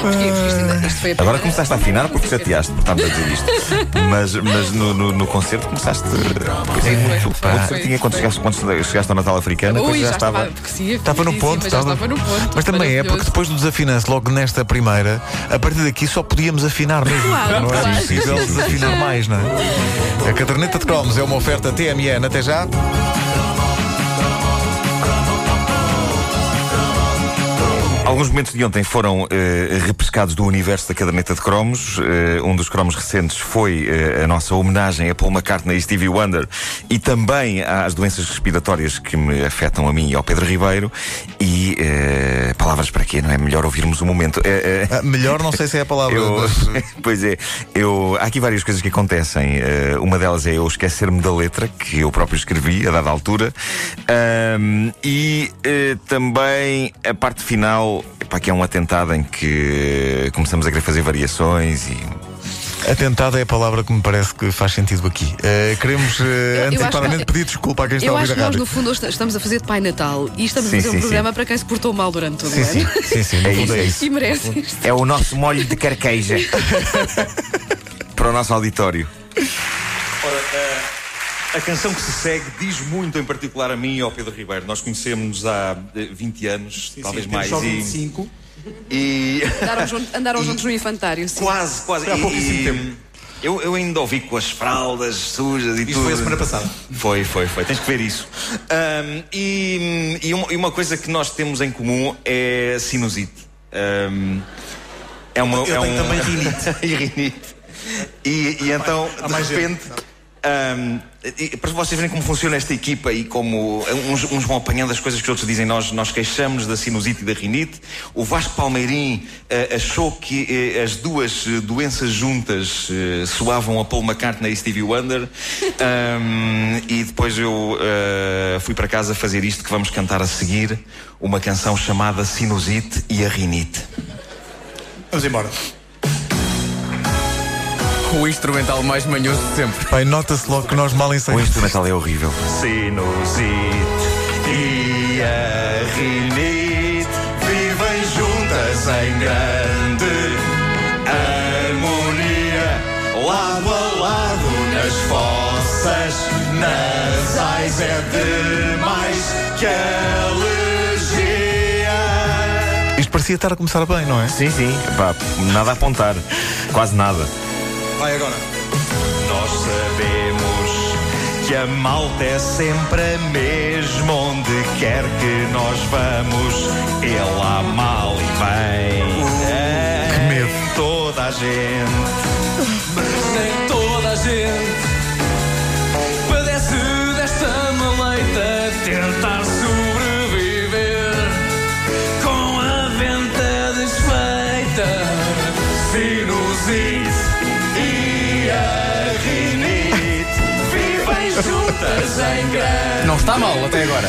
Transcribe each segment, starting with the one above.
Porque isto, Agora começaste a afinar porque chateaste por estarmos a dizer isto. Mas, mas no, no, no concerto começaste. Foi, foi, Pá, foi, você foi, tinha quando chegaste, quando chegaste ao Natal africano, Ui, já já estava. estava. sim, Estava no ponto, estava no ponto. Mas também é porque depois do desafinanço, logo nesta primeira, a partir daqui só podíamos afinar mesmo. Claro, não é claro. possível desafinar mais, não é? A caderneta de cromos é uma oferta TMN. Até já. Alguns momentos de ontem foram eh, repescados do universo da caderneta de cromos. Eh, um dos cromos recentes foi eh, a nossa homenagem a Paul McCartney e Stevie Wonder e também às doenças respiratórias que me afetam a mim e ao Pedro Ribeiro. E palavras para quê? Não é melhor ouvirmos um momento. Ah, melhor, não sei se é a palavra. Eu, mas- pois é, eu, há aqui várias coisas que acontecem. Uma delas é eu esquecer-me da letra que eu próprio escrevi a dada altura. E também a parte final, epá, que é um atentado em que começamos a querer fazer variações e. Atentado é a palavra que me parece que faz sentido aqui. Eh, queremos eh, acho que- antecipadamente pedir desculpa a quem está a Eu ouvir acho a que nós, rádio. no fundo, estamos a fazer de Pai Natal e estamos Sim, a fazer sim, um sim. programa para quem se portou mal durante todo Sim, o sim, ano. sim, sim, no É fundo isso, é é isso. E merece isto. É o nosso molho de carqueja para o nosso auditório. Ora, a, a canção que se segue diz muito, em particular a mim e ao Pedro Ribeiro. Nós conhecemos-nos há eh, 20 anos, talvez mais. Só e- 25. e Andaram, junto- andaram juntos no infantário, sim. Quase, quase. Foi há pouquíssimo e, tempo. Eu, eu ainda ouvi com as fraldas sujas e Isto tudo. foi a semana passada. Foi, foi, foi. Tens que ver isso. Ahm, e, e uma, e uma coisa que nós temos em comum é sinusite. Ahm, é uma, Eu é tenho um- também rinite. e rinite. E, e então, Há de mais gente. Ahm, e para vocês verem como funciona esta equipa e como uns, uns vão apanhando as coisas que os outros dizem, nós, nós queixamos da sinusite e da rinite. O Vasco Palmeirim eh, achou que eh, as duas eh, doenças juntas eh, soavam a Paul McCartney e Stevie Wonder. Ahm, e depois eu fui para casa fazer isto que vamos cantar a seguir: uma canção chamada Sinusite e a Rinite. Vamos embora. O instrumental mais manhoso de sempre. Bem, nota-se logo que nós mal O ensaiamos. instrumental é horrível. Sinusite e a rinite vivem juntas em grande harmonia, lado a lado nas fossas nasais é demais que alergia. Isto parecia estar a começar bem, não é? Sim, sim, Epá, nada a apontar, quase nada. Vai agora. Nós sabemos que a malta é sempre a mesma onde quer que nós vamos. Ele há mal e bem. Que medo. Toda a gente. Nem toda a gente Não está mal até agora.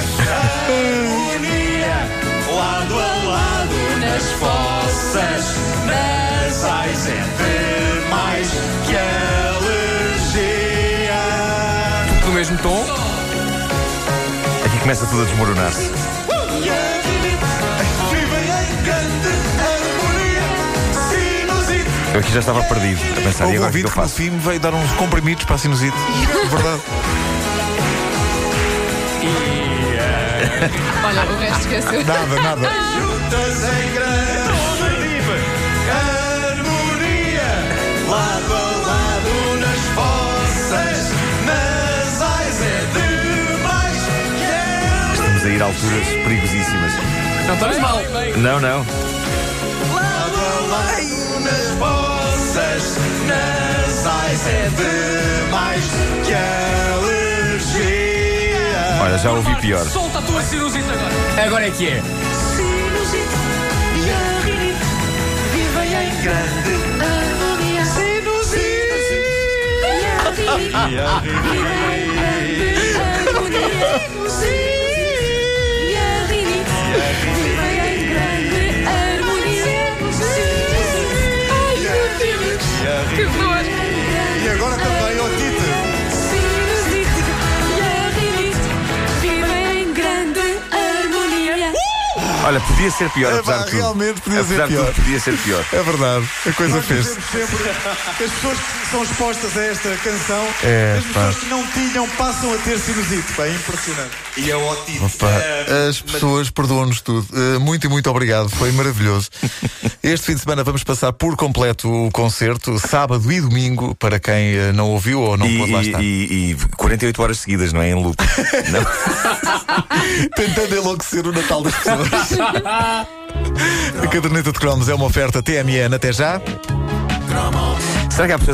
harmonia, lado a lado nas fossas nasais é demais que alergia. No mesmo tom. Aqui começa tudo a desmoronar-se. E. Sinusite. Eu aqui já estava perdido a pensar, e Houve um agora o que é ouvinte que eu que no faço? fim veio dar uns comprimidos para a sinusite. Verdade. Olha, o resto esqueceu. Nada, nada. Juntas em grande harmonia, lado a lado nas fossas nasais é demais que Estamos a ir a alturas perigosíssimas. Não estamos mal. Não, não. Lado a lado nas fossas nasais é demais Já ouvi pior. Solta a tua sinusite agora. Agora é que é. Sinusite e a rinite vivem em grande harmonia. Sinusite e a rinite E Olha, podia ser pior, É, apesar pá, de tudo. realmente podia ser apesar de pior. tudo, podia ser pior. É verdade, a coisa Nós fez. sempre que as pessoas que são expostas a esta canção, É, as pá. pessoas que não tinham, passam a ter sinusite. Pá, é impressionante. E otite. Opa, Eh, as pessoas perdoam-nos tudo. Uh, muito e muito obrigado, foi maravilhoso. Este fim de semana vamos passar por completo o concerto, sábado e domingo, para quem uh, não ouviu ou não e, pôde lá estar. e, e 48 horas seguidas, não é? Em loop. Tentando enlouquecer o Natal das pessoas. a caderneta de cromos é uma oferta TMN. Até já. Será que há